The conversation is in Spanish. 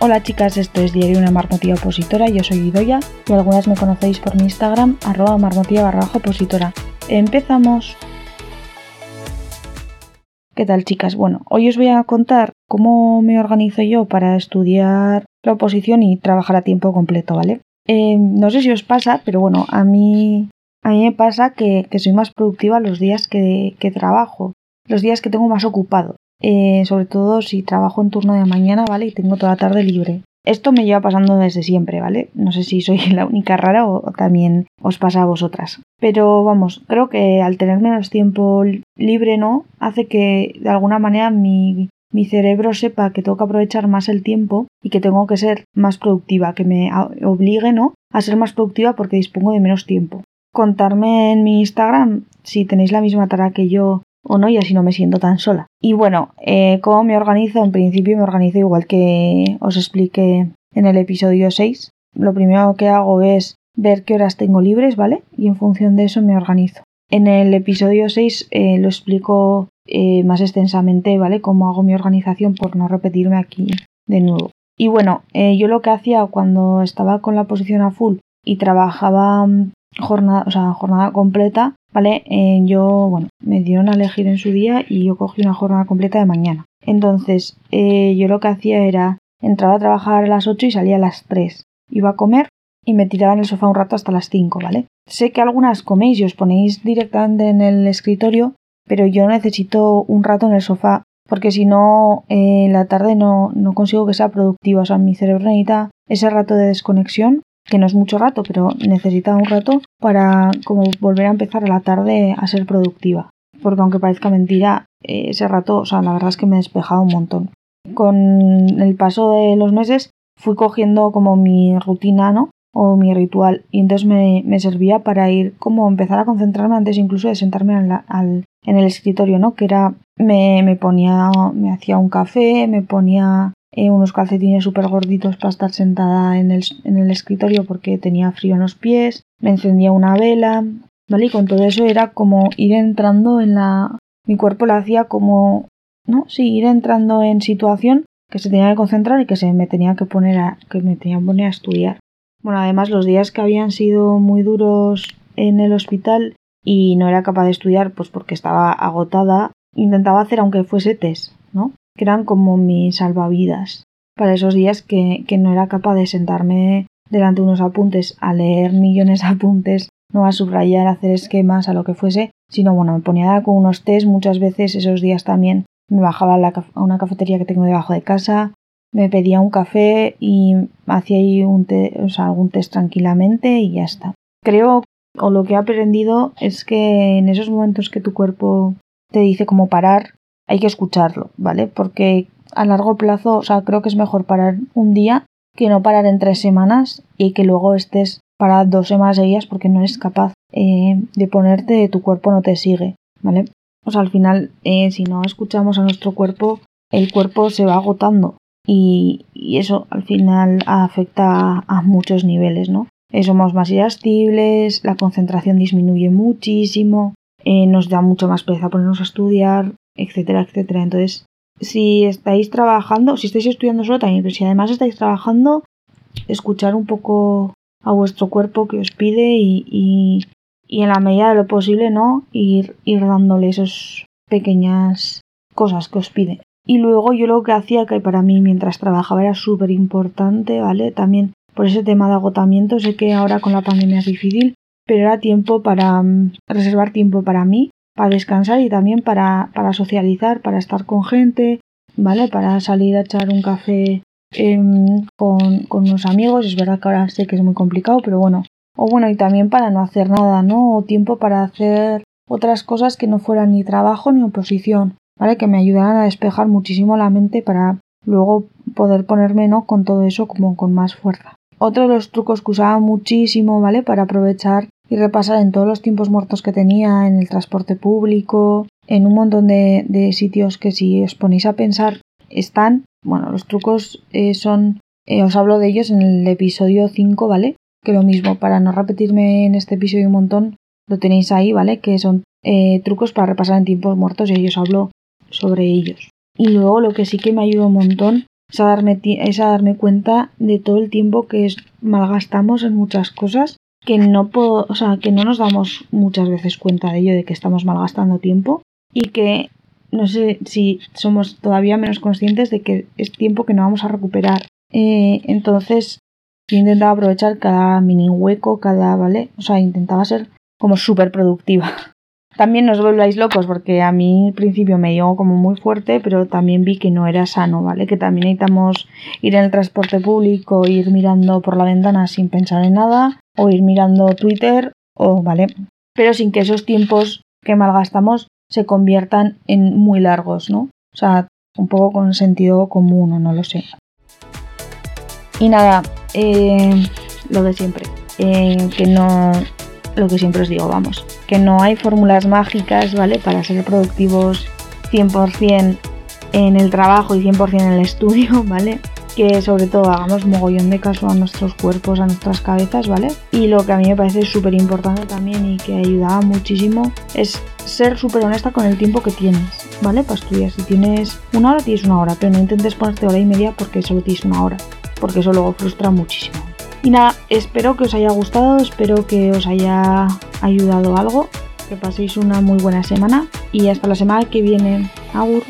Hola chicas, esto es Diario Una Marmotilla Opositora, yo soy Idoya y algunas me conocéis por mi Instagram, arroba marmotilla barra opositora. ¡Empezamos! ¿Qué tal chicas? Bueno, hoy os voy a contar cómo me organizo yo para estudiar la oposición y trabajar a tiempo completo, ¿vale? Eh, no sé si os pasa, pero bueno, a mí, a mí me pasa que, soy más productiva los días que, que trabajo, los días que tengo más ocupado. Eh, sobre todo si trabajo en turno de mañana, ¿vale? Y tengo toda la tarde libre. Esto me lleva pasando desde siempre, ¿vale? No sé si soy la única rara o también os pasa a vosotras. Pero vamos, creo que al tener menos tiempo libre, ¿no? Hace que de alguna manera mi, cerebro sepa que tengo que aprovechar más el tiempo y que tengo que ser más productiva, que me obligue, ¿no? A ser más productiva porque dispongo de menos tiempo. Contarme en mi Instagram si tenéis la misma tarea que yo o no y así no me siento tan sola. Y bueno, eh, ¿cómo me organizo? En principio me organizo igual que os expliqué en el episodio 6. Lo primero que hago es ver qué horas tengo libres, ¿vale? Y en función de eso me organizo. En el episodio 6 eh, lo explico eh, más extensamente, ¿vale? Cómo hago mi organización por no repetirme aquí de nuevo. Y bueno, yo lo que hacía cuando estaba con la posición a full y trabajaba mm, jornada, o sea, jornada completa, ¿vale? Eh, yo, bueno, me dieron a elegir en su día y yo cogí una jornada completa de mañana. Entonces, eh, yo lo que hacía era, entraba a trabajar a las 8 y salía a las 3. Iba a comer y me tiraba en el sofá un rato hasta las 5, ¿vale? Sé que algunas coméis y os ponéis directamente en el escritorio, pero yo necesito un rato en el sofá porque si no, eh, la tarde no, no consigo que sea productiva. O sea, mi cerebro necesita ese rato de desconexión que no es mucho rato, pero necesita un rato para como volver a empezar a la tarde a ser productiva. Porque aunque parezca mentira, eh, ese rato, o sea, la verdad es que me he un montón. Con el paso de los meses fui cogiendo como mi rutina, ¿no? O mi ritual. Y entonces me, me servía para ir como empezar a concentrarme antes incluso de sentarme al, en el escritorio, ¿no? Que era, me, me ponía, me hacía un café, me ponía eh, unos calcetines súper gorditos para estar sentada en el, en el escritorio porque tenía frío en los pies, me encendía una vela, ¿vale? Y con todo eso era como ir entrando en la... Mi cuerpo lo hacía como... ¿No? Sí, ir entrando en situación que se tenía que concentrar y que se me tenía que poner a, que me tenía que poner a estudiar. Bueno, además los días que habían sido muy duros en el hospital y no era capaz de estudiar pues porque estaba agotada, intentaba hacer aunque fuese test, ¿no? Que eran como mis salvavidas para esos días que, no era capaz de sentarme delante de unos apuntes a leer millones de apuntes, no a subrayar, a hacer esquemas, a lo que fuese, sino bueno, me ponía con unos test muchas veces esos días también me bajaba a, una cafetería que tengo debajo de casa, me pedía un café y hacía ahí un o sea, algún test tranquilamente y ya está. Creo o lo que he aprendido es que en esos momentos que tu cuerpo te dice como parar, hay que escucharlo, ¿vale? Porque a largo plazo, o sea, creo que es mejor parar un día que no parar en tres semanas y que luego estés para dos semanas seguidas porque no eres capaz eh, de ponerte, tu cuerpo no te sigue, ¿vale? O sea, al final, eh, si no escuchamos a nuestro cuerpo, el cuerpo se va agotando y, eso al final afecta a, muchos niveles, ¿no? Eh, somos más irascibles, la concentración disminuye muchísimo, nos da mucho más pereza ponernos a estudiar, etcétera, etcétera. Entonces, si estáis trabajando, si estáis estudiando solo también, pero si además estáis trabajando, escuchar un poco a vuestro cuerpo que os pide y, y, en la medida de lo posible, ¿no? Ir, ir dándole esas pequeñas cosas que os pide. Y luego yo lo que hacía, que para mí mientras trabajaba era súper importante, ¿vale? También por ese tema de agotamiento, sé que ahora con la pandemia es difícil, pero era tiempo para mm, reservar tiempo para mí para descansar y también para, para socializar, para estar con gente, ¿vale? Para salir a echar un café em, con, con unos amigos. Es verdad que ahora sé que es muy complicado, pero bueno. O bueno, y también para no hacer nada, ¿no? O tiempo para hacer otras cosas que no fueran ni trabajo ni oposición, ¿vale? Que me ayudaran a despejar muchísimo la mente para luego poder ponerme, ¿no? Con todo eso como con más fuerza. Otro de los trucos que usaba muchísimo, ¿vale? Para aprovechar y repasar en todos los tiempos muertos que tenía, en el transporte público, en un montón de, sitios que si os ponéis a pensar están, bueno, los trucos eh, son, eh, os hablo de ellos en el episodio 5, ¿vale? Que lo mismo, para no repetirme en este episodio un montón, lo tenéis ahí, ¿vale? Que son eh, trucos para repasar en tiempos muertos y yo os hablo sobre ellos. Y luego lo que sí que me ayuda un montón es a, darme, es a darme cuenta de todo el tiempo que malgastamos en muchas cosas que no puedo, o sea, que no nos damos muchas veces cuenta de ello, de que estamos malgastando tiempo y que no sé si somos todavía menos conscientes de que es tiempo que no vamos a recuperar. Eh, entonces, yo intentaba aprovechar cada mini hueco, cada, ¿vale? O sea, intentaba ser como súper productiva. También no os volváis locos porque a mí al principio me dio como muy fuerte, pero también vi que no era sano, ¿vale? Que también necesitamos ir en el transporte público, ir mirando por la ventana sin pensar en nada, o ir mirando Twitter, o, ¿vale? Pero sin que esos tiempos que malgastamos se conviertan en muy largos, ¿no? O sea, un poco con sentido común, o no lo sé. Y nada, eh, lo de siempre, eh, que no, lo que siempre os digo, vamos, que no hay fórmulas mágicas, ¿vale? Para ser productivos 100% en el trabajo y 100% en el estudio, ¿vale? Que sobre todo hagamos mogollón de caso a nuestros cuerpos, a nuestras cabezas, ¿vale? Y lo que a mí me parece súper importante también y que ayudaba muchísimo es ser súper honesta con el tiempo que tienes, ¿vale? Para estudiar. Si tienes una hora, tienes una hora, pero no intentes ponerte hora y media porque solo tienes una hora, porque eso luego frustra muchísimo. Y nada, espero que os haya gustado, espero que os haya ayudado algo, que paséis una muy buena semana y hasta la semana que viene. Agur.